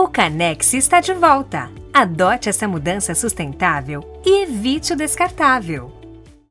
O Canex está de volta. Adote essa mudança sustentável e evite o descartável.